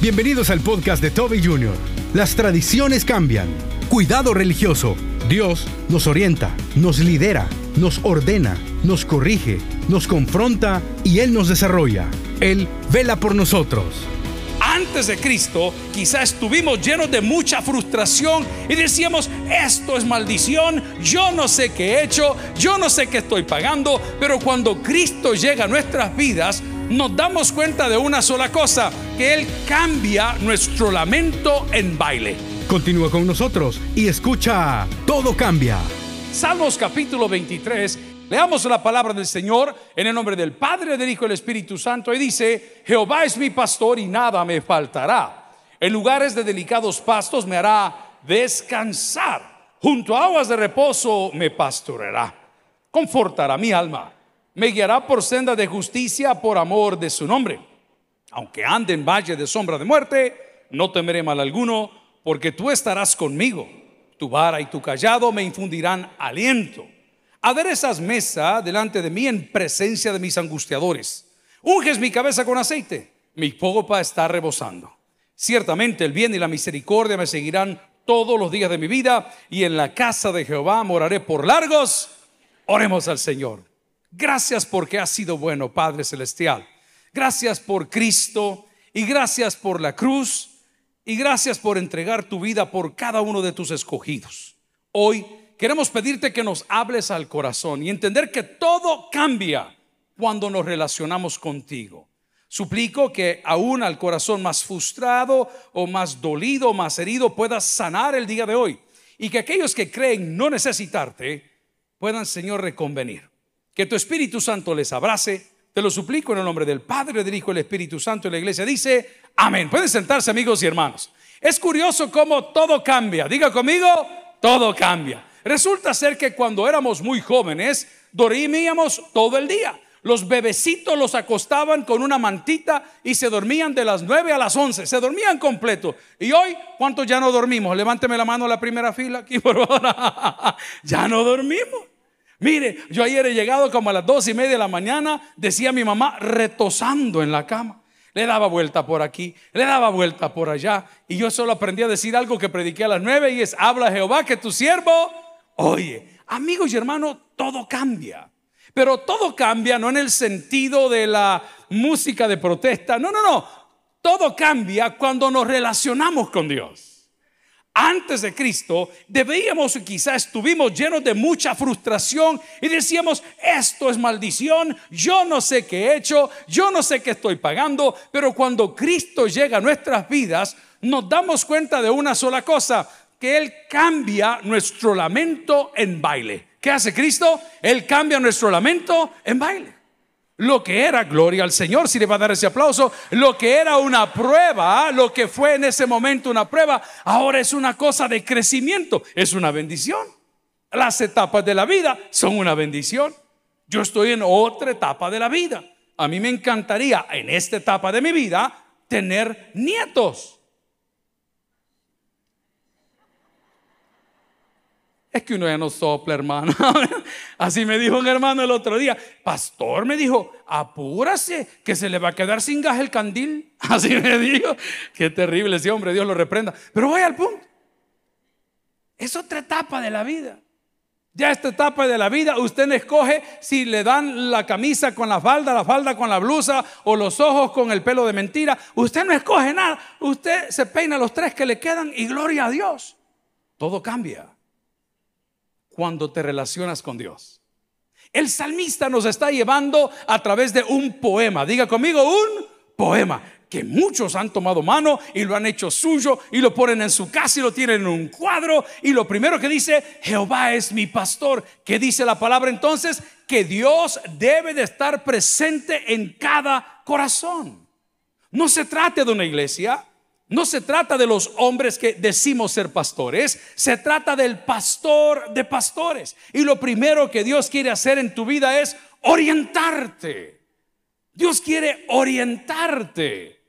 Bienvenidos al podcast de Toby Jr. Las tradiciones cambian. Cuidado religioso. Dios nos orienta, nos lidera, nos ordena, nos corrige, nos confronta y Él nos desarrolla. Él vela por nosotros. Antes de Cristo, quizá estuvimos llenos de mucha frustración y decíamos, esto es maldición, yo no sé qué he hecho, yo no sé qué estoy pagando, pero cuando Cristo llega a nuestras vidas, nos damos cuenta de una sola cosa, que Él cambia nuestro lamento en baile. Continúa con nosotros y escucha Todo Cambia. Salmos capítulo 23, leamos la palabra del Señor en el nombre del Padre, del Hijo y del Espíritu Santo. Y dice, Jehová es mi pastor y nada me faltará. En lugares de delicados pastos me hará descansar. Junto a aguas de reposo me pastoreará. Confortará mi alma me guiará por senda de justicia por amor de su nombre. Aunque ande en valle de sombra de muerte, no temeré mal alguno, porque tú estarás conmigo. Tu vara y tu callado me infundirán aliento. Aderezas mesa delante de mí en presencia de mis angustiadores. Unges mi cabeza con aceite, mi copa está rebosando. Ciertamente el bien y la misericordia me seguirán todos los días de mi vida, y en la casa de Jehová moraré por largos. Oremos al Señor. Gracias porque has sido bueno, Padre Celestial. Gracias por Cristo y gracias por la cruz y gracias por entregar tu vida por cada uno de tus escogidos. Hoy queremos pedirte que nos hables al corazón y entender que todo cambia cuando nos relacionamos contigo. Suplico que aún al corazón más frustrado o más dolido, más herido, puedas sanar el día de hoy. Y que aquellos que creen no necesitarte puedan, Señor, reconvenir. Que tu Espíritu Santo les abrace. Te lo suplico en el nombre del Padre, del Hijo del Espíritu Santo. Y la iglesia dice, amén. Pueden sentarse amigos y hermanos. Es curioso cómo todo cambia. Diga conmigo, todo cambia. Resulta ser que cuando éramos muy jóvenes, dormíamos todo el día. Los bebecitos los acostaban con una mantita y se dormían de las 9 a las 11. Se dormían completo. Y hoy, ¿cuántos ya no dormimos? Levánteme la mano a la primera fila aquí, por favor. ya no dormimos. Mire, yo ayer he llegado como a las dos y media de la mañana, decía mi mamá, retosando en la cama. Le daba vuelta por aquí, le daba vuelta por allá. Y yo solo aprendí a decir algo que prediqué a las nueve y es, habla Jehová que tu siervo, oye, amigos y hermanos, todo cambia. Pero todo cambia no en el sentido de la música de protesta, no, no, no. Todo cambia cuando nos relacionamos con Dios antes de Cristo, debíamos y quizás estuvimos llenos de mucha frustración y decíamos, esto es maldición, yo no sé qué he hecho, yo no sé qué estoy pagando, pero cuando Cristo llega a nuestras vidas, nos damos cuenta de una sola cosa, que Él cambia nuestro lamento en baile. ¿Qué hace Cristo? Él cambia nuestro lamento en baile. Lo que era, gloria al Señor, si le va a dar ese aplauso, lo que era una prueba, lo que fue en ese momento una prueba, ahora es una cosa de crecimiento, es una bendición. Las etapas de la vida son una bendición. Yo estoy en otra etapa de la vida. A mí me encantaría en esta etapa de mi vida tener nietos. Es que uno ya no sopla, hermano. Así me dijo un hermano el otro día. Pastor me dijo, apúrase, que se le va a quedar sin gas el candil. Así me dijo. Qué terrible ese hombre, Dios lo reprenda. Pero voy al punto. Es otra etapa de la vida. Ya esta etapa de la vida, usted escoge si le dan la camisa con la falda, la falda con la blusa o los ojos con el pelo de mentira. Usted no escoge nada. Usted se peina los tres que le quedan y gloria a Dios. Todo cambia cuando te relacionas con Dios. El salmista nos está llevando a través de un poema. Diga conmigo, un poema que muchos han tomado mano y lo han hecho suyo y lo ponen en su casa y lo tienen en un cuadro. Y lo primero que dice, Jehová es mi pastor. ¿Qué dice la palabra entonces? Que Dios debe de estar presente en cada corazón. No se trata de una iglesia, no se trata de los hombres que decimos ser pastores, se trata del pastor de pastores. Y lo primero que Dios quiere hacer en tu vida es orientarte. Dios quiere orientarte.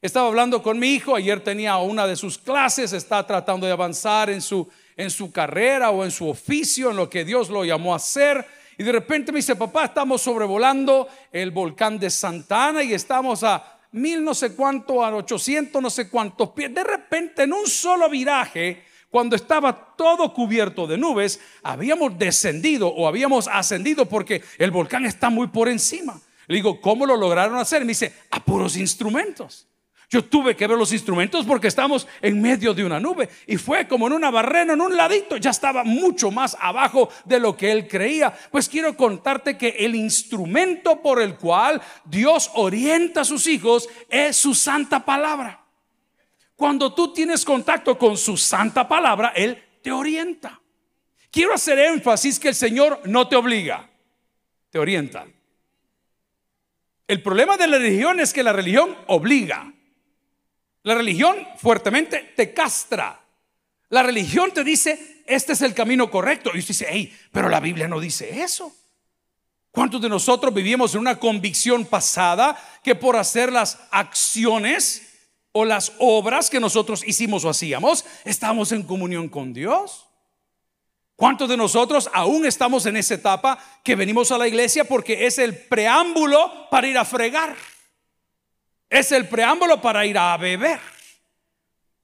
Estaba hablando con mi hijo, ayer tenía una de sus clases, está tratando de avanzar en su, en su carrera o en su oficio, en lo que Dios lo llamó a hacer. Y de repente me dice, papá, estamos sobrevolando el volcán de Santana y estamos a mil no sé cuánto, a 800 no sé cuántos pies. De repente, en un solo viraje, cuando estaba todo cubierto de nubes, habíamos descendido o habíamos ascendido porque el volcán está muy por encima. Le digo, ¿cómo lo lograron hacer? Me dice, a puros instrumentos. Yo tuve que ver los instrumentos porque estamos en medio de una nube y fue como en una barrena, en un ladito, ya estaba mucho más abajo de lo que él creía. Pues quiero contarte que el instrumento por el cual Dios orienta a sus hijos es su santa palabra. Cuando tú tienes contacto con su santa palabra, Él te orienta. Quiero hacer énfasis que el Señor no te obliga, te orienta. El problema de la religión es que la religión obliga. La religión fuertemente te castra. La religión te dice, este es el camino correcto. Y usted dice, hey, pero la Biblia no dice eso. ¿Cuántos de nosotros vivimos en una convicción pasada que por hacer las acciones o las obras que nosotros hicimos o hacíamos, estamos en comunión con Dios? ¿Cuántos de nosotros aún estamos en esa etapa que venimos a la iglesia porque es el preámbulo para ir a fregar? Es el preámbulo para ir a beber.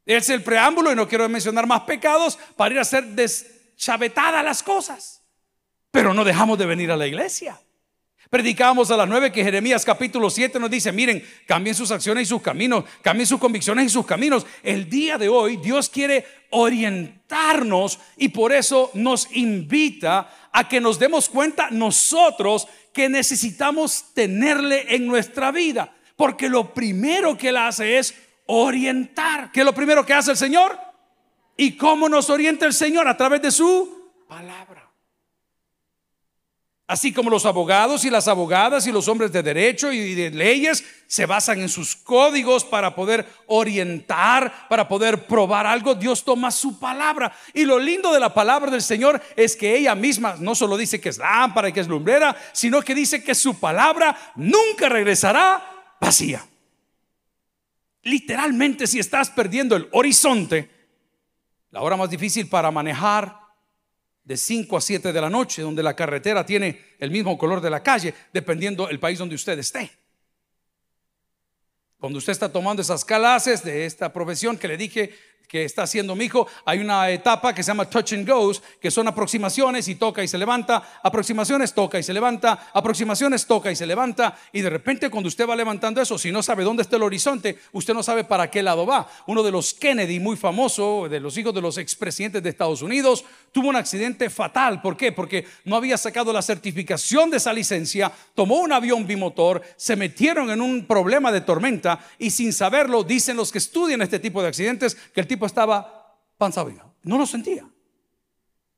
Es el preámbulo, y no quiero mencionar más pecados, para ir a hacer deschavetadas las cosas. Pero no dejamos de venir a la iglesia. Predicamos a las nueve que Jeremías capítulo 7 nos dice, miren, cambien sus acciones y sus caminos, cambien sus convicciones y sus caminos. El día de hoy Dios quiere orientarnos y por eso nos invita a que nos demos cuenta nosotros que necesitamos tenerle en nuestra vida. Porque lo primero que Él hace es orientar. ¿Qué es lo primero que hace el Señor? ¿Y cómo nos orienta el Señor? A través de su palabra. Así como los abogados y las abogadas y los hombres de derecho y de leyes se basan en sus códigos para poder orientar, para poder probar algo, Dios toma su palabra. Y lo lindo de la palabra del Señor es que ella misma no solo dice que es lámpara y que es lumbrera, sino que dice que su palabra nunca regresará vacía. Literalmente, si estás perdiendo el horizonte, la hora más difícil para manejar de 5 a 7 de la noche, donde la carretera tiene el mismo color de la calle, dependiendo el país donde usted esté. Cuando usted está tomando esas clases de esta profesión que le dije que está haciendo mi hijo, hay una etapa que se llama touch and goes, que son aproximaciones y toca y se levanta, aproximaciones, toca y se levanta, aproximaciones, toca y se levanta, y de repente cuando usted va levantando eso, si no sabe dónde está el horizonte, usted no sabe para qué lado va. Uno de los Kennedy, muy famoso, de los hijos de los expresidentes de Estados Unidos, tuvo un accidente fatal. ¿Por qué? Porque no había sacado la certificación de esa licencia, tomó un avión bimotor, se metieron en un problema de tormenta y sin saberlo, dicen los que estudian este tipo de accidentes, que el tipo estaba panza No lo sentía.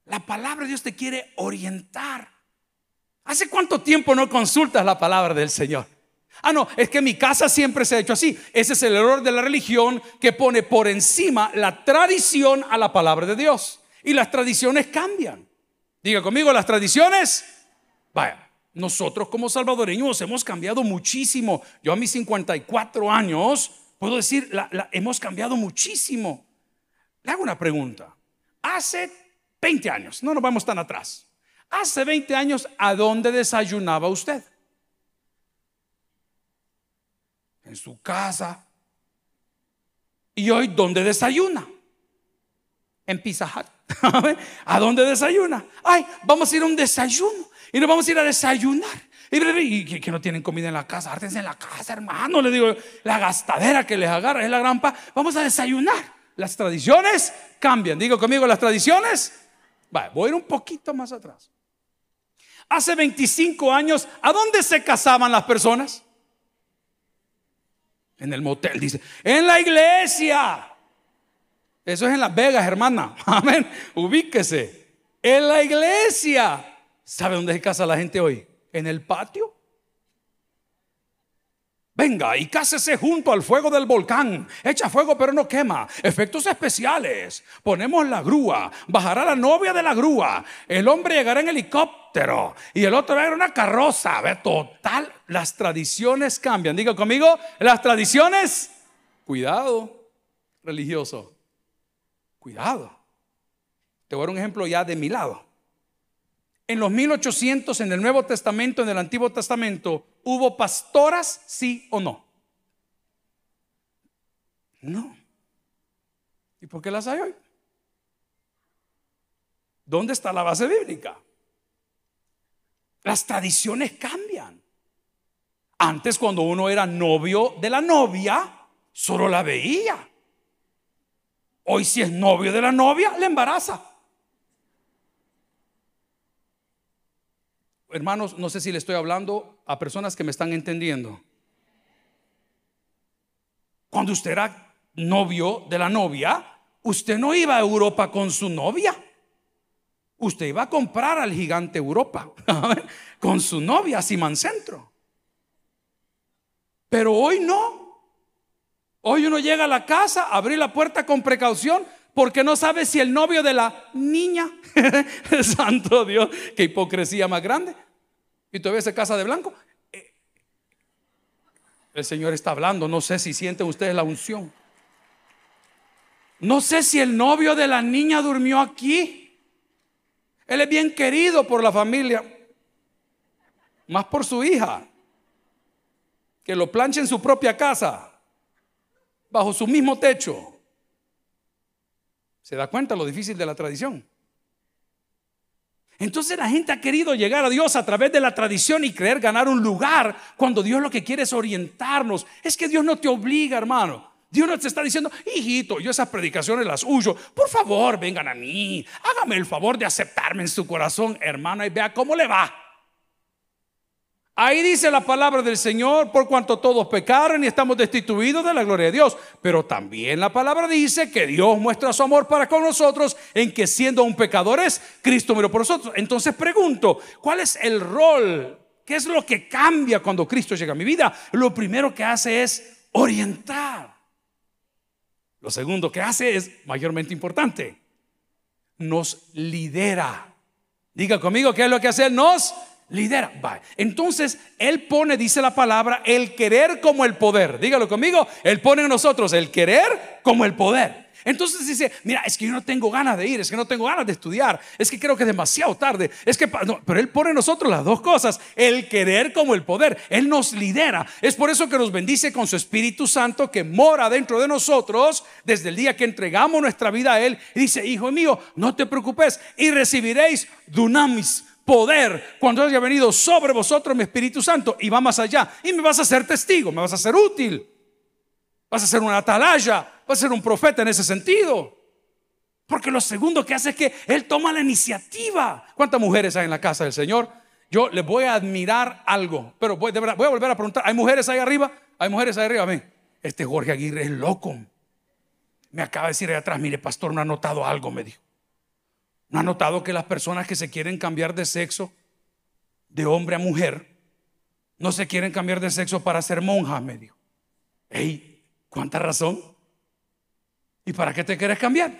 La palabra de Dios te quiere orientar. ¿Hace cuánto tiempo no consultas la palabra del Señor? Ah, no, es que mi casa siempre se ha hecho así. Ese es el error de la religión que pone por encima la tradición a la palabra de Dios. Y las tradiciones cambian. Diga conmigo, las tradiciones, vaya, nosotros como salvadoreños hemos cambiado muchísimo. Yo a mis 54 años puedo decir, hemos cambiado muchísimo. Le hago una pregunta. Hace 20 años, no nos vamos tan atrás. Hace 20 años, ¿a dónde desayunaba usted? En su casa. ¿Y hoy dónde desayuna? En Pizza Hut. ¿A dónde desayuna? Ay, vamos a ir a un desayuno. Y nos vamos a ir a desayunar. Y, que no tienen comida en la casa, ártense en la casa, hermano. Le digo, la gastadera que les agarra es la grampa. Vamos a desayunar. Las tradiciones cambian. Digo conmigo, las tradiciones. voy a ir un poquito más atrás. Hace 25 años, ¿a dónde se casaban las personas? En el motel, dice. En la iglesia. Eso es en Las Vegas, hermana. Amén. Ubíquese. En la iglesia. ¿Sabe dónde se casa la gente hoy? En el patio. Venga y cásese junto al fuego del volcán. Echa fuego pero no quema. Efectos especiales. Ponemos la grúa. Bajará la novia de la grúa. El hombre llegará en helicóptero. Y el otro va a una carroza. Total. Las tradiciones cambian. Diga conmigo, las tradiciones. Cuidado, religioso. Cuidado. Te voy a dar un ejemplo ya de mi lado. En los 1800, en el Nuevo Testamento, en el Antiguo Testamento, ¿hubo pastoras, sí o no? No. ¿Y por qué las hay hoy? ¿Dónde está la base bíblica? Las tradiciones cambian. Antes cuando uno era novio de la novia, solo la veía. Hoy si es novio de la novia, le embaraza. Hermanos, no sé si le estoy hablando a personas que me están entendiendo. Cuando usted era novio de la novia, usted no iba a Europa con su novia. Usted iba a comprar al gigante Europa con su novia Simán Centro. Pero hoy no. Hoy uno llega a la casa, abrir la puerta con precaución porque no sabe si el novio de la niña, santo Dios, qué hipocresía más grande. Y todavía se casa de blanco. Eh, el Señor está hablando, no sé si sienten ustedes la unción. No sé si el novio de la niña durmió aquí. Él es bien querido por la familia, más por su hija, que lo planche en su propia casa, bajo su mismo techo. ¿Se da cuenta lo difícil de la tradición? Entonces la gente ha querido llegar a Dios a través de la tradición y creer ganar un lugar cuando Dios lo que quiere es orientarnos. Es que Dios no te obliga, hermano. Dios no te está diciendo, hijito, yo esas predicaciones las huyo. Por favor, vengan a mí. Hágame el favor de aceptarme en su corazón, hermana, y vea cómo le va. Ahí dice la palabra del Señor, por cuanto todos pecaron y estamos destituidos de la gloria de Dios. Pero también la palabra dice que Dios muestra su amor para con nosotros en que siendo un pecadores, Cristo murió por nosotros. Entonces pregunto, ¿cuál es el rol? ¿Qué es lo que cambia cuando Cristo llega a mi vida? Lo primero que hace es orientar. Lo segundo que hace es mayormente importante. Nos lidera. Diga conmigo, ¿qué es lo que hace? Nos lidera. Entonces, Él pone, dice la palabra, el querer como el poder. Dígalo conmigo, Él pone en nosotros el querer como el poder. Entonces dice, mira, es que yo no tengo ganas de ir, es que no tengo ganas de estudiar, es que creo que es demasiado tarde, es que, pero Él pone en nosotros las dos cosas, el querer como el poder, Él nos lidera. Es por eso que nos bendice con su Espíritu Santo que mora dentro de nosotros desde el día que entregamos nuestra vida a Él. Y dice, hijo mío, no te preocupes y recibiréis dunamis, poder cuando haya venido sobre vosotros mi Espíritu Santo y va más allá y me vas a ser testigo, me vas a ser útil. Vas a ser una atalaya, vas a ser un profeta en ese sentido. Porque lo segundo que hace es que Él toma la iniciativa. ¿Cuántas mujeres hay en la casa del Señor? Yo les voy a admirar algo, pero voy, voy a volver a preguntar, ¿hay mujeres ahí arriba? ¿Hay mujeres ahí arriba? Amén. Este Jorge Aguirre es loco. Me acaba de decir ahí atrás, mire pastor, no ha notado algo, me dijo. ¿No ha notado que las personas que se quieren cambiar de sexo, de hombre a mujer, no se quieren cambiar de sexo para ser monjas? Me dijo. Ey, ¿Cuánta razón? ¿Y para qué te quieres cambiar?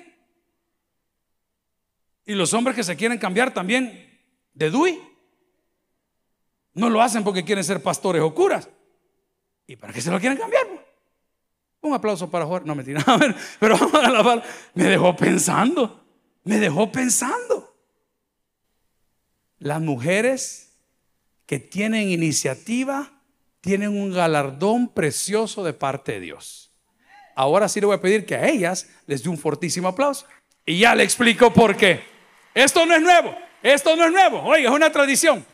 Y los hombres que se quieren cambiar también de DUI, no lo hacen porque quieren ser pastores o curas. ¿Y para qué se lo quieren cambiar? Un aplauso para Jorge. No me tira, pero vamos a la Me dejó pensando. Me dejó pensando. Las mujeres que tienen iniciativa tienen un galardón precioso de parte de Dios. Ahora sí le voy a pedir que a ellas les dé un fortísimo aplauso. Y ya le explico por qué. Esto no es nuevo, esto no es nuevo. Oiga, es una tradición.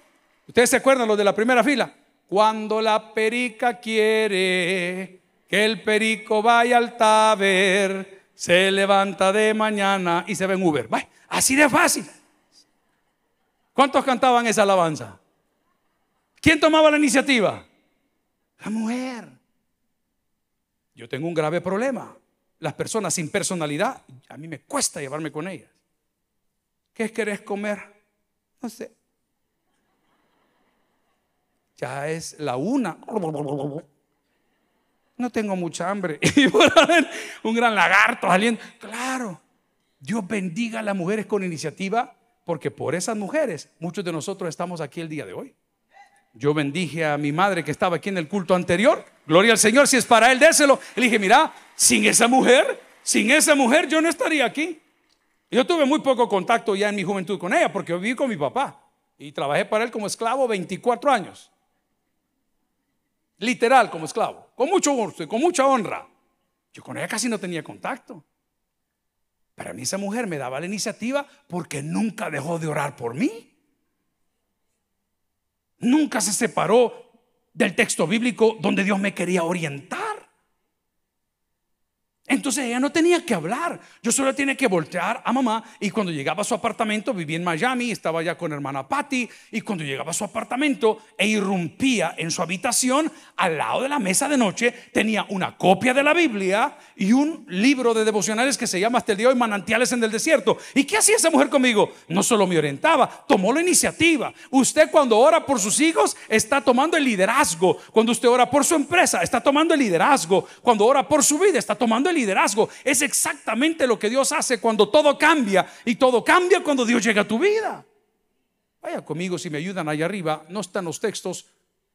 ¿Ustedes se acuerdan los de la primera fila? Cuando la perica quiere que el perico vaya al taber, se levanta de mañana y se ve Uber. así de fácil. ¿Cuántos cantaban esa alabanza? ¿Quién tomaba la iniciativa? La mujer. Yo tengo un grave problema. Las personas sin personalidad, a mí me cuesta llevarme con ellas. ¿Qué querés comer? No sé. Ya es la una. No tengo mucha hambre. Y un gran lagarto saliendo. Claro, Dios bendiga a las mujeres con iniciativa, porque por esas mujeres muchos de nosotros estamos aquí el día de hoy. Yo bendije a mi madre que estaba aquí en el culto anterior. Gloria al Señor, si es para Él, déselo. Le dije, mira, sin esa mujer, sin esa mujer yo no estaría aquí. Yo tuve muy poco contacto ya en mi juventud con ella porque viví con mi papá y trabajé para él como esclavo 24 años. Literal como esclavo, con mucho con mucha honra. Yo con ella casi no tenía contacto. Para mí esa mujer me daba la iniciativa porque nunca dejó de orar por mí. Nunca se separó del texto bíblico donde Dios me quería orientar. Entonces ella no tenía que hablar, yo solo tenía que voltear a mamá y cuando llegaba a su apartamento, vivía en Miami, estaba ya con hermana Patty y cuando llegaba a su apartamento e irrumpía en su habitación, al lado de la mesa de noche tenía una copia de la Biblia y un libro de devocionales que se llama hasta el día de hoy Manantiales en el Desierto. ¿Y qué hacía esa mujer conmigo? No solo me orientaba, tomó la iniciativa. Usted cuando ora por sus hijos está tomando el liderazgo, cuando usted ora por su empresa está tomando el liderazgo, cuando ora por su vida está tomando el liderazgo. Es exactamente lo que Dios hace cuando todo cambia. Y todo cambia cuando Dios llega a tu vida. Vaya conmigo si me ayudan allá arriba. No están los textos.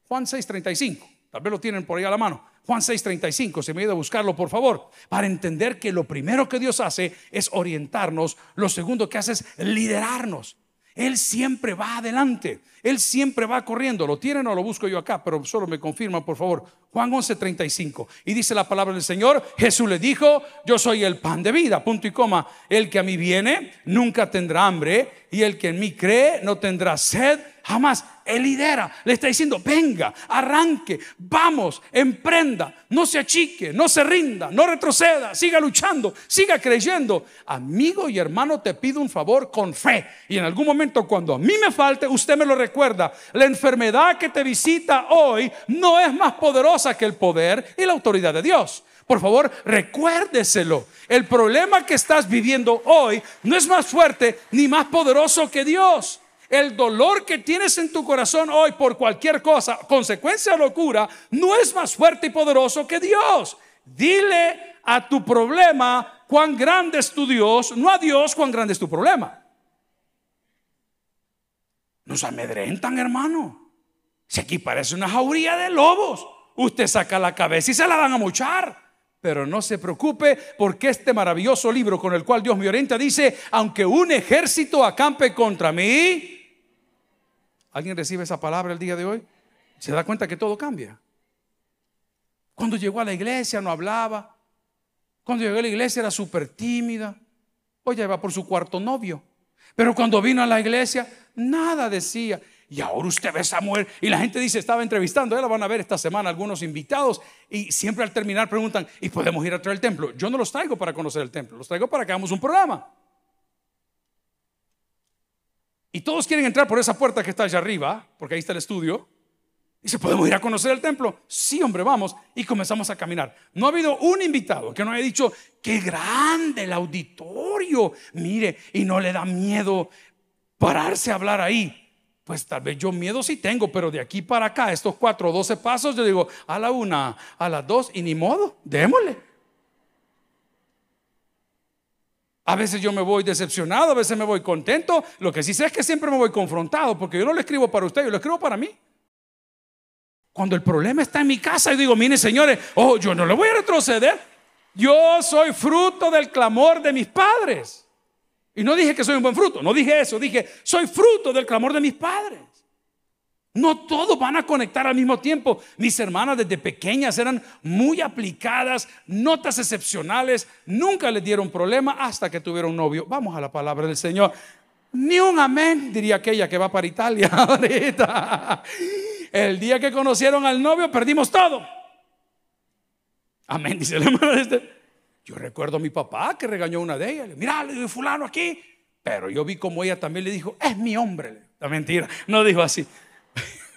Juan 6:35. Tal vez lo tienen por ahí a la mano. Juan 6:35. Se me ayuda a buscarlo, por favor. Para entender que lo primero que Dios hace es orientarnos. Lo segundo que hace es liderarnos. Él siempre va adelante. Él siempre va corriendo. ¿Lo tienen o lo busco yo acá? Pero solo me confirma, por favor. Juan 11:35. Y dice la palabra del Señor. Jesús le dijo, yo soy el pan de vida. Punto y coma. El que a mí viene nunca tendrá hambre. Y el que en mí cree no tendrá sed jamás. Él lidera, le está diciendo, venga, arranque, vamos, emprenda, no se achique, no se rinda, no retroceda, siga luchando, siga creyendo. Amigo y hermano, te pido un favor con fe. Y en algún momento cuando a mí me falte, usted me lo recuerda. La enfermedad que te visita hoy no es más poderosa que el poder y la autoridad de Dios. Por favor, recuérdeselo. El problema que estás viviendo hoy no es más fuerte ni más poderoso que Dios. El dolor que tienes en tu corazón hoy por cualquier cosa, consecuencia de locura, no es más fuerte y poderoso que Dios. Dile a tu problema cuán grande es tu Dios, no a Dios cuán grande es tu problema. Nos amedrentan, hermano. Si aquí parece una jauría de lobos, usted saca la cabeza y se la van a mochar. Pero no se preocupe porque este maravilloso libro con el cual Dios me orienta dice, aunque un ejército acampe contra mí, ¿Alguien recibe esa palabra el día de hoy? Se da cuenta que todo cambia. Cuando llegó a la iglesia no hablaba. Cuando llegó a la iglesia era súper tímida. Hoy ya iba por su cuarto novio. Pero cuando vino a la iglesia, nada decía. Y ahora usted ve a esa mujer y la gente dice, estaba entrevistando, ya la van a ver esta semana algunos invitados y siempre al terminar preguntan, ¿y podemos ir a traer el templo? Yo no los traigo para conocer el templo, los traigo para que hagamos un programa. Y todos quieren entrar por esa puerta que está allá arriba, porque ahí está el estudio. Y se ¿podemos ir a conocer el templo? Sí, hombre, vamos. Y comenzamos a caminar. No ha habido un invitado que no haya dicho, qué grande el auditorio. Mire, y no le da miedo pararse a hablar ahí. Pues tal vez yo miedo sí tengo, pero de aquí para acá, estos cuatro o doce pasos, yo digo, a la una, a las dos, y ni modo, démosle. A veces yo me voy decepcionado, a veces me voy contento. Lo que sí sé es que siempre me voy confrontado, porque yo no lo escribo para usted, yo lo escribo para mí. Cuando el problema está en mi casa, yo digo, miren señores, oh, yo no le voy a retroceder. Yo soy fruto del clamor de mis padres. Y no dije que soy un buen fruto, no dije eso, dije, soy fruto del clamor de mis padres. No todos van a conectar al mismo tiempo. Mis hermanas desde pequeñas eran muy aplicadas, notas excepcionales, nunca les dieron problema hasta que tuvieron novio. Vamos a la palabra del Señor. Ni un amén, diría aquella que va para Italia ahorita. El día que conocieron al novio perdimos todo. Amén, dice el hermano. Este. Yo recuerdo a mi papá que regañó a una de ellas. Mira, le digo, fulano aquí. Pero yo vi como ella también le dijo, es mi hombre. La mentira, no dijo así.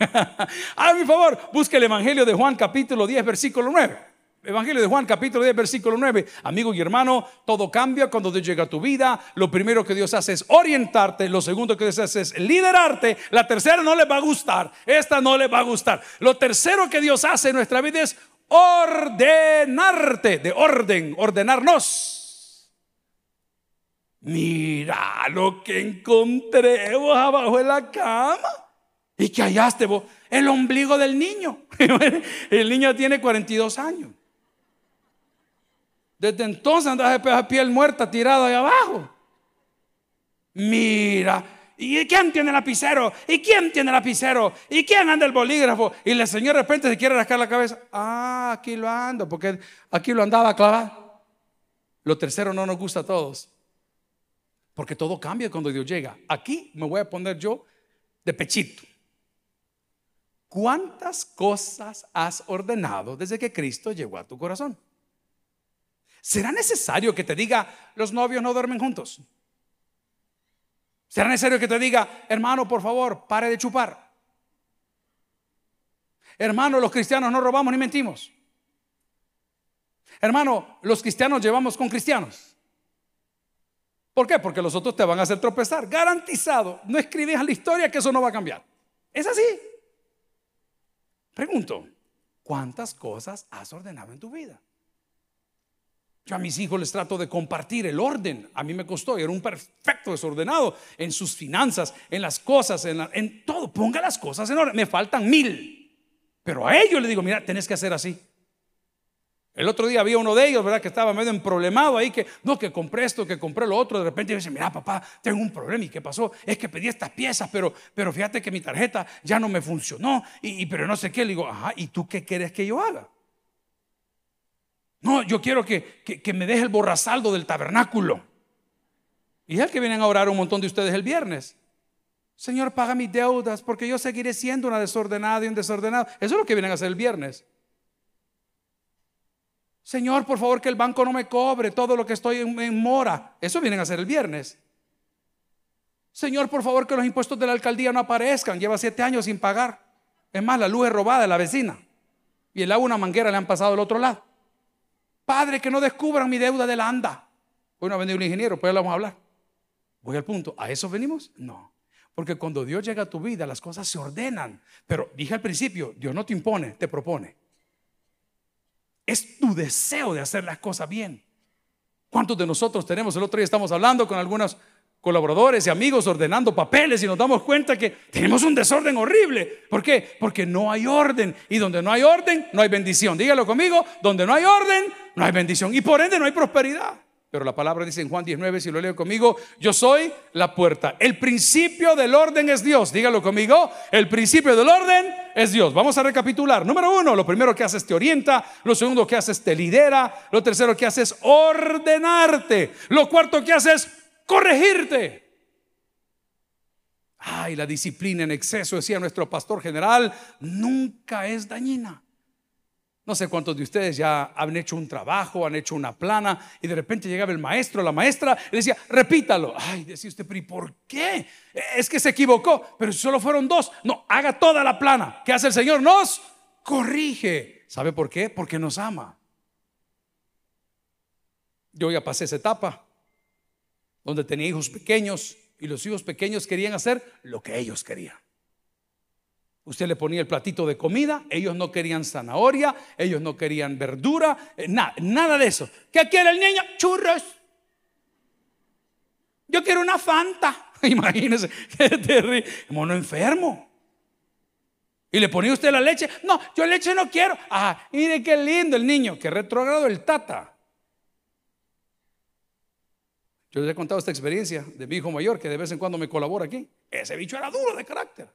A mi favor, busque el Evangelio de Juan capítulo 10, versículo 9. Evangelio de Juan capítulo 10 versículo 9. Amigo y hermano, todo cambia cuando Dios llega a tu vida. Lo primero que Dios hace es orientarte. Lo segundo que Dios hace es liderarte. La tercera no le va a gustar. Esta no le va a gustar. Lo tercero que Dios hace en nuestra vida es ordenarte. De orden, ordenarnos. Mira lo que encontré abajo de la cama. ¿Y que hallaste vos? El ombligo del niño. el niño tiene 42 años. Desde entonces andas de piel muerta tirado ahí abajo. Mira, ¿Y quién tiene el lapicero? ¿Y quién tiene el lapicero? ¿Y quién anda el bolígrafo? Y la señora de repente se quiere rascar la cabeza. Ah, aquí lo ando, porque aquí lo andaba clavado. Lo tercero no nos gusta a todos. Porque todo cambia cuando Dios llega. Aquí me voy a poner yo de pechito. ¿Cuántas cosas has ordenado desde que Cristo llegó a tu corazón? ¿Será necesario que te diga, los novios no duermen juntos? ¿Será necesario que te diga, hermano, por favor, pare de chupar? Hermano, los cristianos no robamos ni mentimos. Hermano, los cristianos llevamos con cristianos. ¿Por qué? Porque los otros te van a hacer tropezar. Garantizado. No escribes a la historia que eso no va a cambiar. Es así. Pregunto, ¿cuántas cosas has ordenado en tu vida? Yo a mis hijos les trato de compartir el orden. A mí me costó, era un perfecto desordenado en sus finanzas, en las cosas, en, todo. Ponga las cosas en orden. Me faltan mil. Pero a ellos les digo, mira, tenés que hacer así. El otro día había uno de ellos, ¿verdad? Que estaba medio emproblemado ahí, que no, que compré esto, que compré lo otro. De repente me dice, mira, papá, tengo un problema. ¿Y qué pasó? Es que pedí estas piezas, pero, pero fíjate que mi tarjeta ya no me funcionó. Y, pero no sé qué. Le digo, ajá, ¿y tú qué quieres que yo haga? No, yo quiero que, me deje el borrasaldo del tabernáculo. Y es el que vienen a orar un montón de ustedes el viernes. Señor, paga mis deudas porque yo seguiré siendo una desordenada y un desordenado. Eso es lo que vienen a hacer el viernes. Señor, por favor, que el banco no me cobre todo lo que estoy en, mora. Eso vienen a hacer el viernes. Señor, por favor, que los impuestos de la alcaldía no aparezcan. Lleva siete años sin pagar. Es más, la luz es robada de la vecina. Y el agua una manguera le han pasado al otro lado. Padre, que no descubran mi deuda de la anda. Hoy no ha venido un ingeniero, pues lo vamos a hablar. Voy al punto. ¿A eso venimos? No. Porque cuando Dios llega a tu vida, las cosas se ordenan. Pero dije al principio, Dios no te impone, te propone. Es tu deseo de hacer las cosas bien. ¿Cuántos de nosotros tenemos? El otro día estamos hablando con algunos colaboradores y amigos ordenando papeles y nos damos cuenta que tenemos un desorden horrible. ¿Por qué? Porque no hay orden. Y donde no hay orden, no hay bendición. Dígalo conmigo, donde no hay orden, no hay bendición. Y por ende no hay prosperidad. Pero la palabra dice en Juan 19, si lo leo conmigo, yo soy la puerta. El principio del orden es Dios. Dígalo conmigo, el principio del orden es Dios. Vamos a recapitular. Número uno, lo primero que haces te orienta. Lo segundo que haces te lidera. Lo tercero que haces ordenarte. Lo cuarto que haces corregirte. Ay, la disciplina en exceso, decía nuestro pastor general, nunca es dañina. No sé cuántos de ustedes ya han hecho un trabajo, han hecho una plana y de repente llegaba el maestro, la maestra, y decía, repítalo. Ay, decía usted, pero ¿y por qué? Es que se equivocó, pero solo fueron dos. No, haga toda la plana. ¿Qué hace el Señor? Nos corrige. ¿Sabe por qué? Porque nos ama. Yo ya pasé esa etapa donde tenía hijos pequeños y los hijos pequeños querían hacer lo que ellos querían. Usted le ponía el platito de comida, ellos no querían zanahoria, ellos no querían verdura, eh, nada, nada de eso. ¿Qué quiere el niño? Churros. Yo quiero una Fanta. Imagínese, qué terrible. Mono enfermo. Y le ponía usted la leche. No, yo leche no quiero. Ah, mire qué lindo el niño, qué retrogrado el tata. Yo les he contado esta experiencia de mi hijo mayor que de vez en cuando me colabora aquí. Ese bicho era duro de carácter.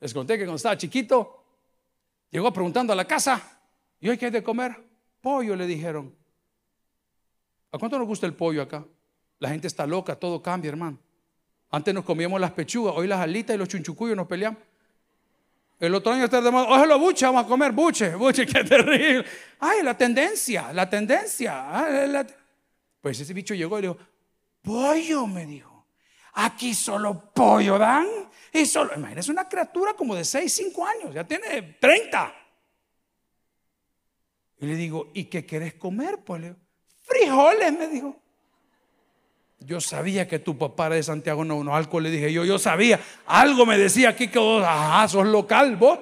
Les conté que cuando estaba chiquito, llegó preguntando a la casa, ¿y hoy qué hay de comer? Pollo, le dijeron. ¿A cuánto nos gusta el pollo acá? La gente está loca, todo cambia, hermano. Antes nos comíamos las pechugas, hoy las alitas y los chunchucuyos nos peleamos. El otro año está de moda, lo buche, vamos a comer buche, buche, qué terrible. Ay, la tendencia, la tendencia. la pues ese bicho llegó y dijo, pollo, me dijo. Aquí solo pollo dan. Y solo, imagínese una criatura como de 6, 5 años, ya tiene 30. Y le digo, ¿y qué quieres comer? Pues le digo, frijoles, me dijo. Yo sabía que tu papá era de Santiago no, no, algo le dije yo, yo sabía, algo me decía aquí que vos, ajá, sos local, vos.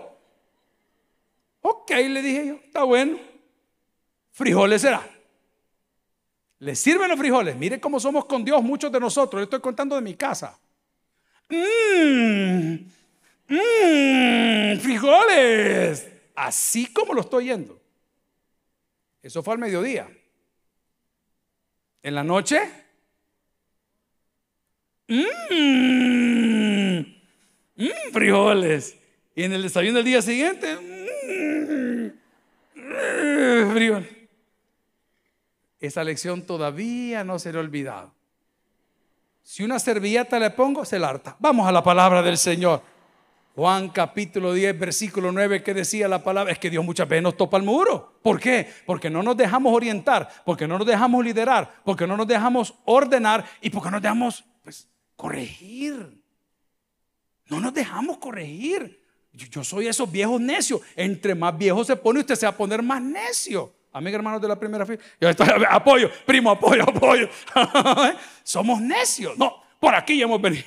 Ok, le dije yo, está bueno. Frijoles será. ¿Le sirven los frijoles? Mire cómo somos con Dios muchos de nosotros. Le estoy contando de mi casa. Mmm, mmm, frijoles. Así como lo estoy yendo. Eso fue al mediodía. En la noche, Mmm, mmm, frijoles. Y en el desayuno del día siguiente, mmm, frijoles. Esa lección todavía no se le ha olvidado. Si una servilleta le pongo, se la harta. Vamos a la palabra del Señor. Juan capítulo 10, versículo 9, que decía la palabra, es que Dios muchas veces nos topa el muro. ¿Por qué? Porque no nos dejamos orientar, porque no nos dejamos liderar, porque no nos dejamos ordenar y porque no nos dejamos pues, corregir. No nos dejamos corregir. Yo, soy esos viejos necios. Entre más viejo se pone, usted se va a poner más necio. Amén, hermanos de la primera fila. Yo estoy, apoyo, primo, apoyo, apoyo. Somos necios. No, por aquí ya hemos venido.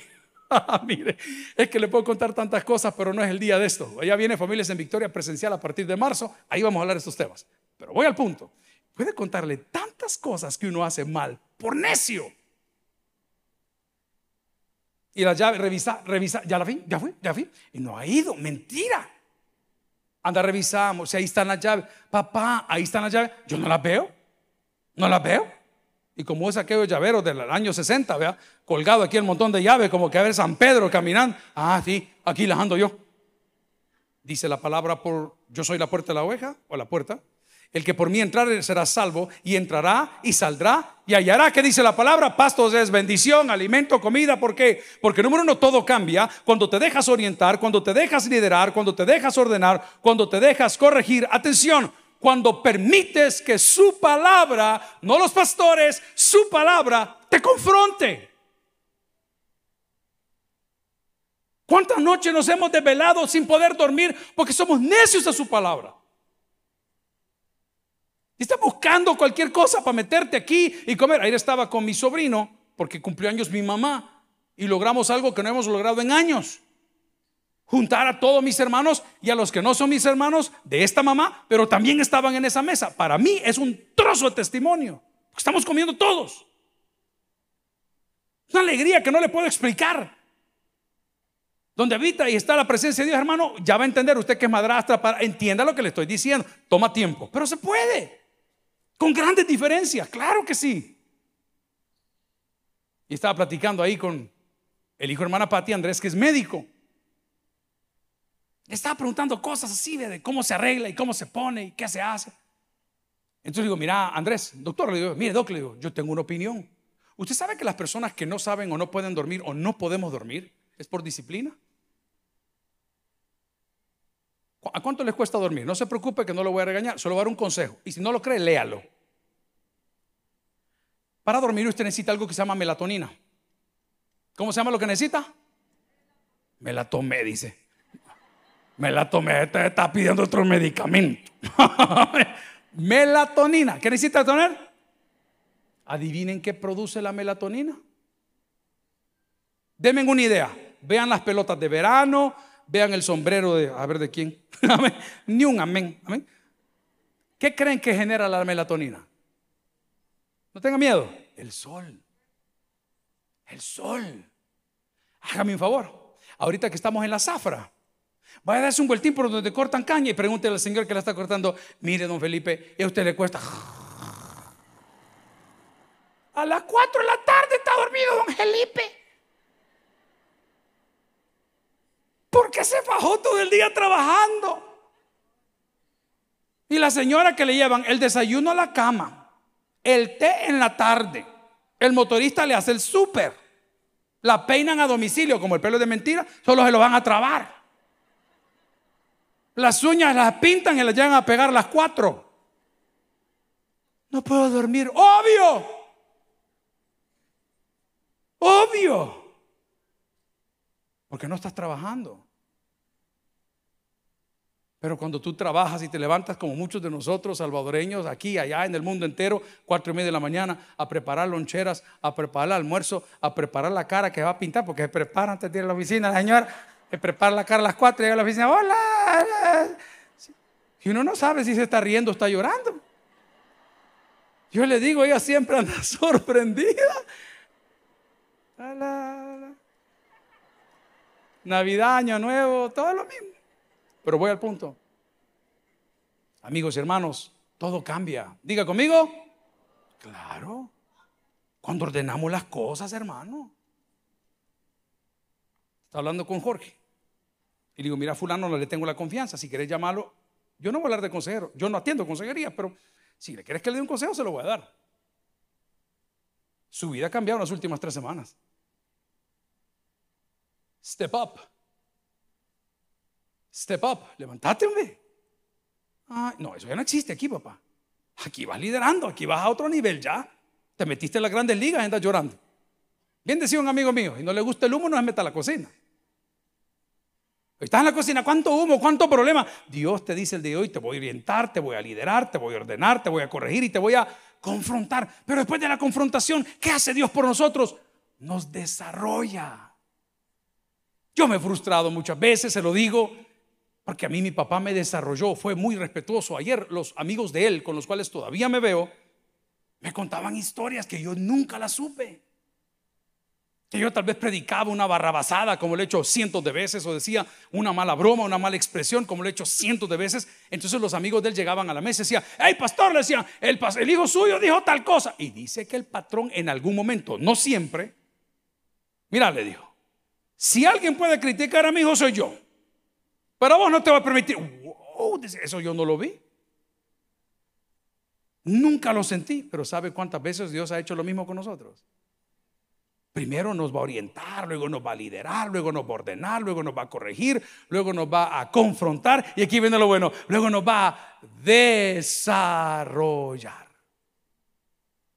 Mire, es que le puedo contar tantas cosas, pero no es el día de esto. Ya viene Familias en Victoria presencial a partir de marzo. Ahí vamos a hablar de estos temas. Pero voy al punto. Puede contarle tantas cosas que uno hace mal por necio. Y la llave, revisa, revisa, ya la vi, ya fui, ya fui. Y no ha ido, mentira. Anda, revisamos, si ahí están las llaves. Papá, ahí están las llaves. Yo no las veo, no las veo. Y como es aquellos llaveros del año 60, vea, colgado aquí el montón de llaves, como que a ver San Pedro caminando. Ah, sí, aquí las ando yo. Dice la palabra por yo soy la puerta de la oveja o la puerta. El que por mí entrar será salvo y entrará y saldrá y hallará. ¿Qué dice la palabra? Pastos es bendición, alimento, comida. ¿Por qué? Porque número uno, todo cambia cuando te dejas orientar, cuando te dejas liderar, cuando te dejas ordenar, cuando te dejas corregir. Atención, cuando permites que su palabra, no los pastores, su palabra te confronte. ¿Cuántas noches nos hemos desvelado sin poder dormir porque somos necios a su palabra? Y estás buscando cualquier cosa para meterte aquí y comer. Ayer estaba con mi sobrino porque cumplió años mi mamá y logramos algo que no hemos logrado en años juntar a todos mis hermanos y a los que no son mis hermanos de esta mamá, pero también estaban en esa mesa. Para mí es un trozo de testimonio. Estamos comiendo todos. Una alegría que no le puedo explicar. Donde habita y está la presencia de Dios, hermano, ya va a entender usted que es madrastra, para, entienda lo que le estoy diciendo. Toma tiempo, pero se puede. Con grandes diferencias, claro que sí. Y estaba platicando ahí con el hijo de hermana Pati Andrés, que es médico estaba preguntando cosas así de cómo se arregla y cómo se pone y qué se hace. Entonces digo, mira, Andrés, doctor, le digo, mire, doctor, le digo, yo tengo una opinión. ¿Usted sabe que las personas que no saben o no pueden dormir o no podemos dormir es por disciplina? ¿A cuánto les cuesta dormir? No se preocupe que no lo voy a regañar, solo voy a dar un consejo. Y si no lo cree, léalo. Para dormir usted necesita algo que se llama melatonina. ¿Cómo se llama lo que necesita? Me la tomé, dice. Me la tomé, te está pidiendo otro medicamento. melatonina. ¿Qué necesita tener? Adivinen qué produce la melatonina. Denme una idea. Vean las pelotas de verano, vean el sombrero de, a ver de quién. Ni un amén. amén. ¿Qué creen que genera la melatonina? No tenga miedo. El sol. El sol. Hágame un favor. Ahorita que estamos en la zafra, Vaya a darse un vueltín por donde cortan caña y pregúntele al señor que la está cortando, mire, don Felipe, ¿y a usted le cuesta? A las 4 de la tarde está dormido don Felipe. Porque se fajó todo el día trabajando. Y la señora que le llevan el desayuno a la cama, el té en la tarde, el motorista le hace el súper, la peinan a domicilio, como el pelo de mentira, solo se lo van a trabar. Las uñas las pintan y las llegan a pegar las cuatro. No puedo dormir. Obvio. Obvio. Porque no estás trabajando. Pero cuando tú trabajas y te levantas como muchos de nosotros, salvadoreños, aquí, allá, en el mundo entero, cuatro y media de la mañana, a preparar loncheras, a preparar el almuerzo, a preparar la cara que va a pintar, porque se prepara antes de ir a la oficina, señor me prepara la cara a las cuatro y llega a la oficina, hola. Y uno no sabe si se está riendo o está llorando. Yo le digo, ella siempre anda sorprendida. Navidad, Año Nuevo, todo lo mismo. Pero voy al punto. Amigos y hermanos, todo cambia. Diga conmigo. Claro. Cuando ordenamos las cosas, hermano. Está hablando con Jorge. Y le digo, mira, fulano, no le tengo la confianza. Si querés llamarlo, yo no voy a hablar de consejero. Yo no atiendo consejería, pero si le quieres que le dé un consejo, se lo voy a dar. Su vida ha cambiado en las últimas tres semanas. Step up. Step up. Levantate, hombre. no, eso ya no existe aquí, papá. Aquí vas liderando, aquí vas a otro nivel ya. Te metiste en las grandes ligas y andas llorando. Bien decía un amigo mío, y no le gusta el humo, no se meta a la cocina. Estás en la cocina, ¿cuánto humo? ¿Cuánto problema? Dios te dice el día de hoy, te voy a orientar, te voy a liderar, te voy a ordenar, te voy a corregir y te voy a confrontar. Pero después de la confrontación, ¿qué hace Dios por nosotros? Nos desarrolla. Yo me he frustrado muchas veces, se lo digo, porque a mí mi papá me desarrolló, fue muy respetuoso. Ayer los amigos de él, con los cuales todavía me veo, me contaban historias que yo nunca las supe que yo tal vez predicaba una barrabasada como lo he hecho cientos de veces o decía una mala broma, una mala expresión como lo he hecho cientos de veces. Entonces los amigos de él llegaban a la mesa y decían, hey pastor, le decía, el, el hijo suyo dijo tal cosa. Y dice que el patrón en algún momento, no siempre, mira, le dijo, si alguien puede criticar a mi hijo soy yo, pero vos no te va a permitir. eso yo no lo vi. Nunca lo sentí, pero ¿sabe cuántas veces Dios ha hecho lo mismo con nosotros? Primero nos va a orientar, luego nos va a liderar, luego nos va a ordenar, luego nos va a corregir, luego nos va a confrontar y aquí viene lo bueno, luego nos va a desarrollar.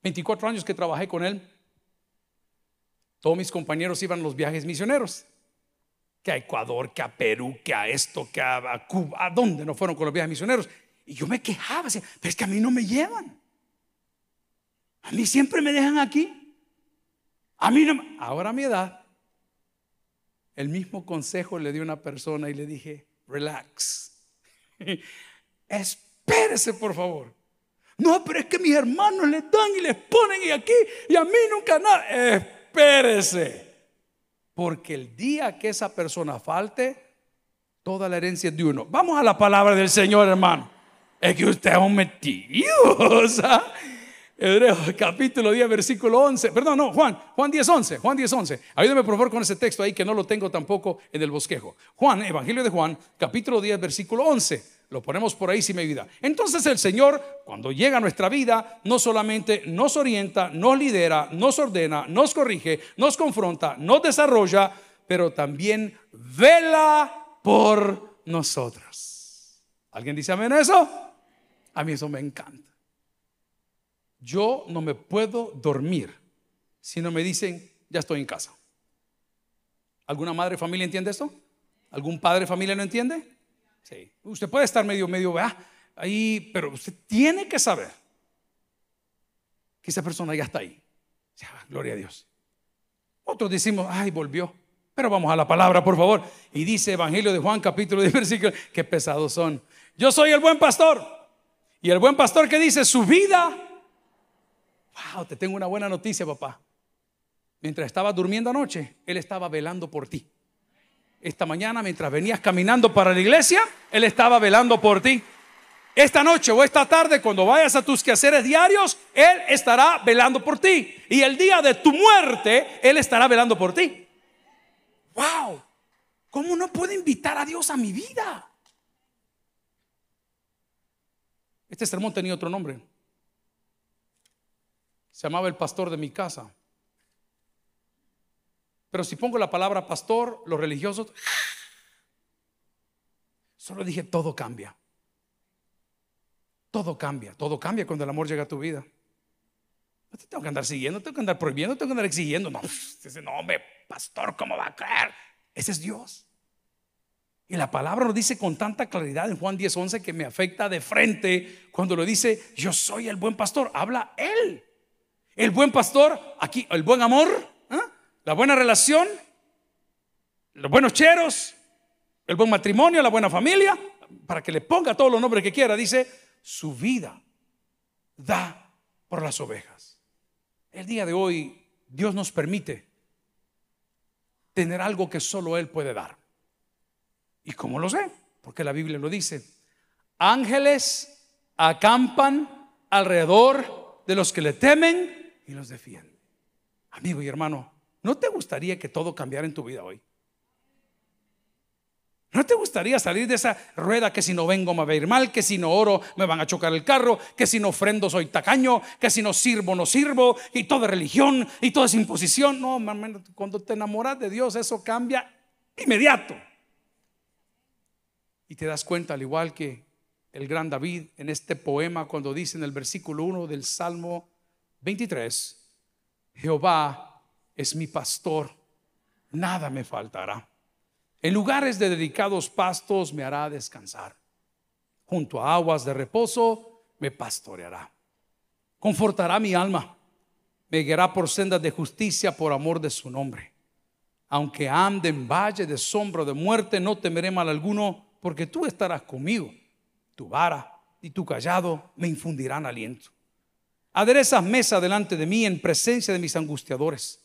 24 años que trabajé con él, todos mis compañeros iban a los viajes misioneros, que a Ecuador, que a Perú, que a esto, que a Cuba, ¿a dónde no fueron con los viajes misioneros? Y yo me quejaba, decía, pero es que a mí no me llevan. A mí siempre me dejan aquí. A mí no, ahora a mi edad, el mismo consejo le di a una persona y le dije, relax, espérese por favor. No, pero es que mis hermanos le dan y les ponen y aquí y a mí nunca nada. Espérese. Porque el día que esa persona falte, toda la herencia es de uno. Vamos a la palabra del Señor, hermano. Es que usted es un metido. O sea, capítulo 10, versículo 11. Perdón, no, Juan, Juan 10, 11. Juan 10, 11. Ayúdame por favor con ese texto ahí que no lo tengo tampoco en el bosquejo. Juan, Evangelio de Juan, capítulo 10, versículo 11. Lo ponemos por ahí si me ayuda. Entonces el Señor, cuando llega a nuestra vida, no solamente nos orienta, nos lidera, nos ordena, nos corrige, nos confronta, nos desarrolla, pero también vela por nosotros. ¿Alguien dice amén a eso? A mí eso me encanta. Yo no me puedo dormir si no me dicen, ya estoy en casa. ¿Alguna madre familia entiende esto? ¿Algún padre familia no entiende? Sí. Usted puede estar medio, medio, ahí, pero usted tiene que saber que esa persona ya está ahí. gloria a Dios. Otros decimos, ay, volvió. Pero vamos a la palabra, por favor. Y dice Evangelio de Juan, capítulo de versículo, qué pesados son. Yo soy el buen pastor. Y el buen pastor que dice, su vida Wow, te tengo una buena noticia, papá. Mientras estaba durmiendo anoche, Él estaba velando por ti. Esta mañana, mientras venías caminando para la iglesia, Él estaba velando por ti. Esta noche o esta tarde, cuando vayas a tus quehaceres diarios, Él estará velando por ti. Y el día de tu muerte, Él estará velando por ti. ¡Wow! ¿Cómo no puedo invitar a Dios a mi vida? Este sermón tenía otro nombre. Se llamaba el pastor de mi casa. Pero si pongo la palabra pastor, los religiosos, solo dije, todo cambia. Todo cambia, todo cambia cuando el amor llega a tu vida. No te tengo que andar siguiendo, tengo que andar prohibiendo, tengo que andar exigiendo. No, ese nombre, pastor, ¿cómo va a creer? Ese es Dios. Y la palabra lo dice con tanta claridad en Juan 10:11 que me afecta de frente cuando lo dice, yo soy el buen pastor. Habla Él. El buen pastor, aquí, el buen amor. La buena relación, los buenos cheros, el buen matrimonio, la buena familia, para que le ponga todos los nombres que quiera, dice, su vida da por las ovejas. El día de hoy Dios nos permite tener algo que solo Él puede dar. ¿Y cómo lo sé? Porque la Biblia lo dice. Ángeles acampan alrededor de los que le temen y los defiende. Amigo y hermano, ¿no te gustaría que todo cambiara en tu vida hoy? ¿No te gustaría salir de esa rueda que si no vengo me va a ir mal, que si no oro me van a chocar el carro, que si no ofrendo soy tacaño, que si no sirvo no sirvo, y toda religión y toda es imposición? No, cuando te enamoras de Dios eso cambia inmediato. Y te das cuenta, al igual que el gran David en este poema, cuando dice en el versículo 1 del Salmo 23, Jehová es mi pastor, nada me faltará. En lugares de dedicados pastos me hará descansar. Junto a aguas de reposo me pastoreará. Confortará mi alma. Me guiará por sendas de justicia por amor de su nombre. Aunque ande en valle de sombra de muerte, no temeré mal alguno, porque tú estarás conmigo. Tu vara y tu callado me infundirán aliento. Aderezas mesa delante de mí en presencia de mis angustiadores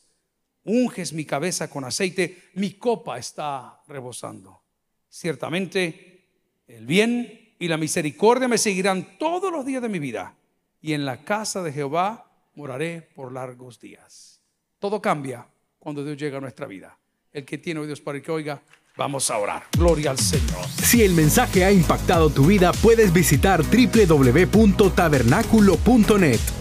unges mi cabeza con aceite, mi copa está rebosando. Ciertamente, el bien y la misericordia me seguirán todos los días de mi vida, y en la casa de Jehová moraré por largos días. Todo cambia cuando Dios llega a nuestra vida. El que tiene oídos para que oiga, Vamos a orar. Gloria al Señor. Si el mensaje ha impactado tu vida, puedes visitar www.tabernaculo.net